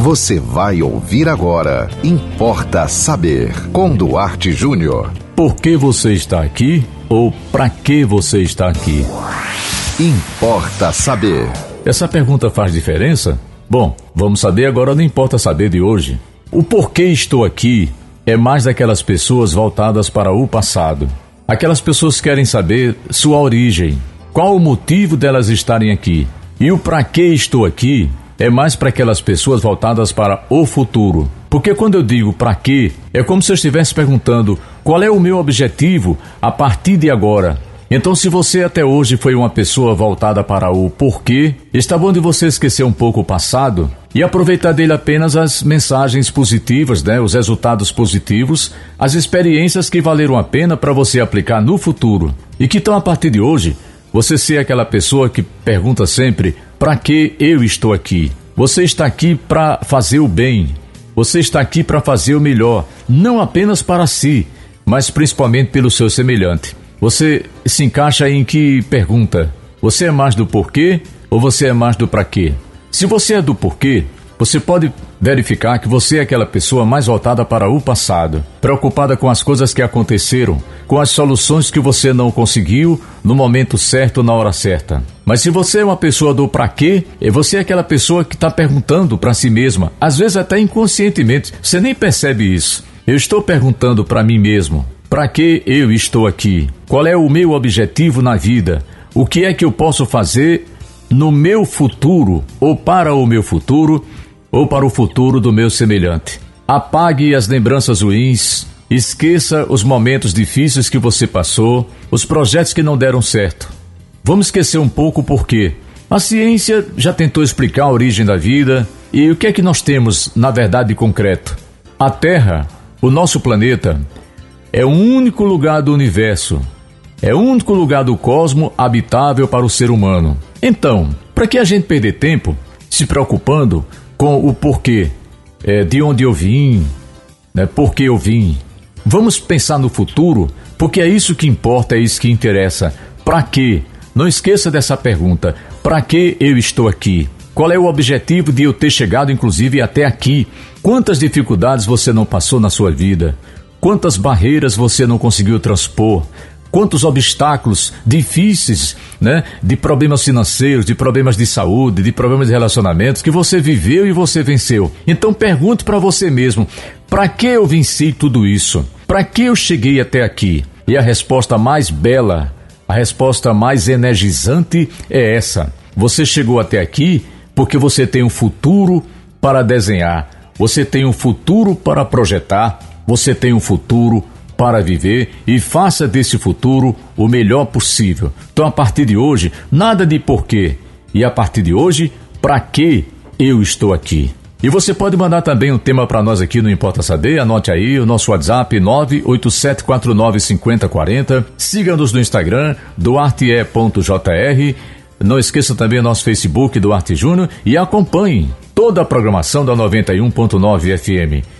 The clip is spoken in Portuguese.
Você vai ouvir agora. Importa saber. Com Duarte Júnior. Por que você está aqui ou para que você está aqui? Importa saber. Essa pergunta faz diferença? Bom, vamos saber agora no Importa Saber de hoje. O porquê estou aqui é mais daquelas pessoas voltadas para o passado. Aquelas pessoas querem saber sua origem, qual o motivo delas estarem aqui. E o para que estou aqui é mais para aquelas pessoas voltadas para o futuro. Porque quando eu digo para quê, é como se eu estivesse perguntando qual é o meu objetivo a partir de agora. Então, se você até hoje foi uma pessoa voltada para o porquê, está bom de você esquecer um pouco o passado e aproveitar dele apenas as mensagens positivas, né, os resultados positivos, as experiências que valeram a pena para você aplicar no futuro. E que então, a partir de hoje, você ser aquela pessoa que pergunta sempre: para que eu estou aqui? Você está aqui para fazer o bem. Você está aqui para fazer o melhor, não apenas para si, mas principalmente pelo seu semelhante. Você se encaixa em que pergunta? Você é mais do porquê ou você é mais do para quê? Se você é do porquê, você pode verificar que você é aquela pessoa mais voltada para o passado, preocupada com as coisas que aconteceram, com as soluções que você não conseguiu no momento certo, na hora certa. Mas se você é uma pessoa do para quê, você é aquela pessoa que está perguntando para si mesma, às vezes até inconscientemente, você nem percebe isso. Eu estou perguntando para mim mesmo: para que eu estou aqui? Qual é o meu objetivo na vida? O que é que eu posso fazer no meu futuro, ou para o meu futuro, ou para o futuro do meu semelhante? Apague as lembranças ruins, esqueça os momentos difíceis que você passou, os projetos que não deram certo. Vamos esquecer um pouco porque a ciência já tentou explicar a origem da vida e o que é que nós temos na verdade concreto. A Terra, o nosso planeta, é o único lugar do universo, é o único lugar do cosmo habitável para o ser humano. Então, para que a gente perder tempo se preocupando com o porquê, é, de onde eu vim, né, por que eu vim? Vamos pensar no futuro, porque é isso que importa, é isso que interessa. Para quê? Não esqueça dessa pergunta: para que eu estou aqui? Qual é o objetivo de eu ter chegado, inclusive, até aqui? Quantas dificuldades você não passou na sua vida? Quantas barreiras você não conseguiu transpor? Quantos obstáculos difíceis, né? De problemas financeiros, de problemas de saúde, de problemas de relacionamentos que você viveu e você venceu. Então pergunte para você mesmo: para que eu venci tudo isso? Para que eu cheguei até aqui? E a resposta mais bela, a resposta mais energizante é essa: você chegou até aqui porque você tem um futuro para desenhar, você tem um futuro para projetar você tem um futuro para viver e faça desse futuro o melhor possível. Então, a partir de hoje, nada de porquê. E a partir de hoje, para que eu estou aqui? E você pode mandar também um tema para nós aqui no Importa Saber. Anote aí o nosso WhatsApp 987495040. Siga-nos no Instagram, duarte.jr. Não esqueça também o nosso Facebook, Duarte Júnior, e acompanhe toda a programação da 91.9 FM.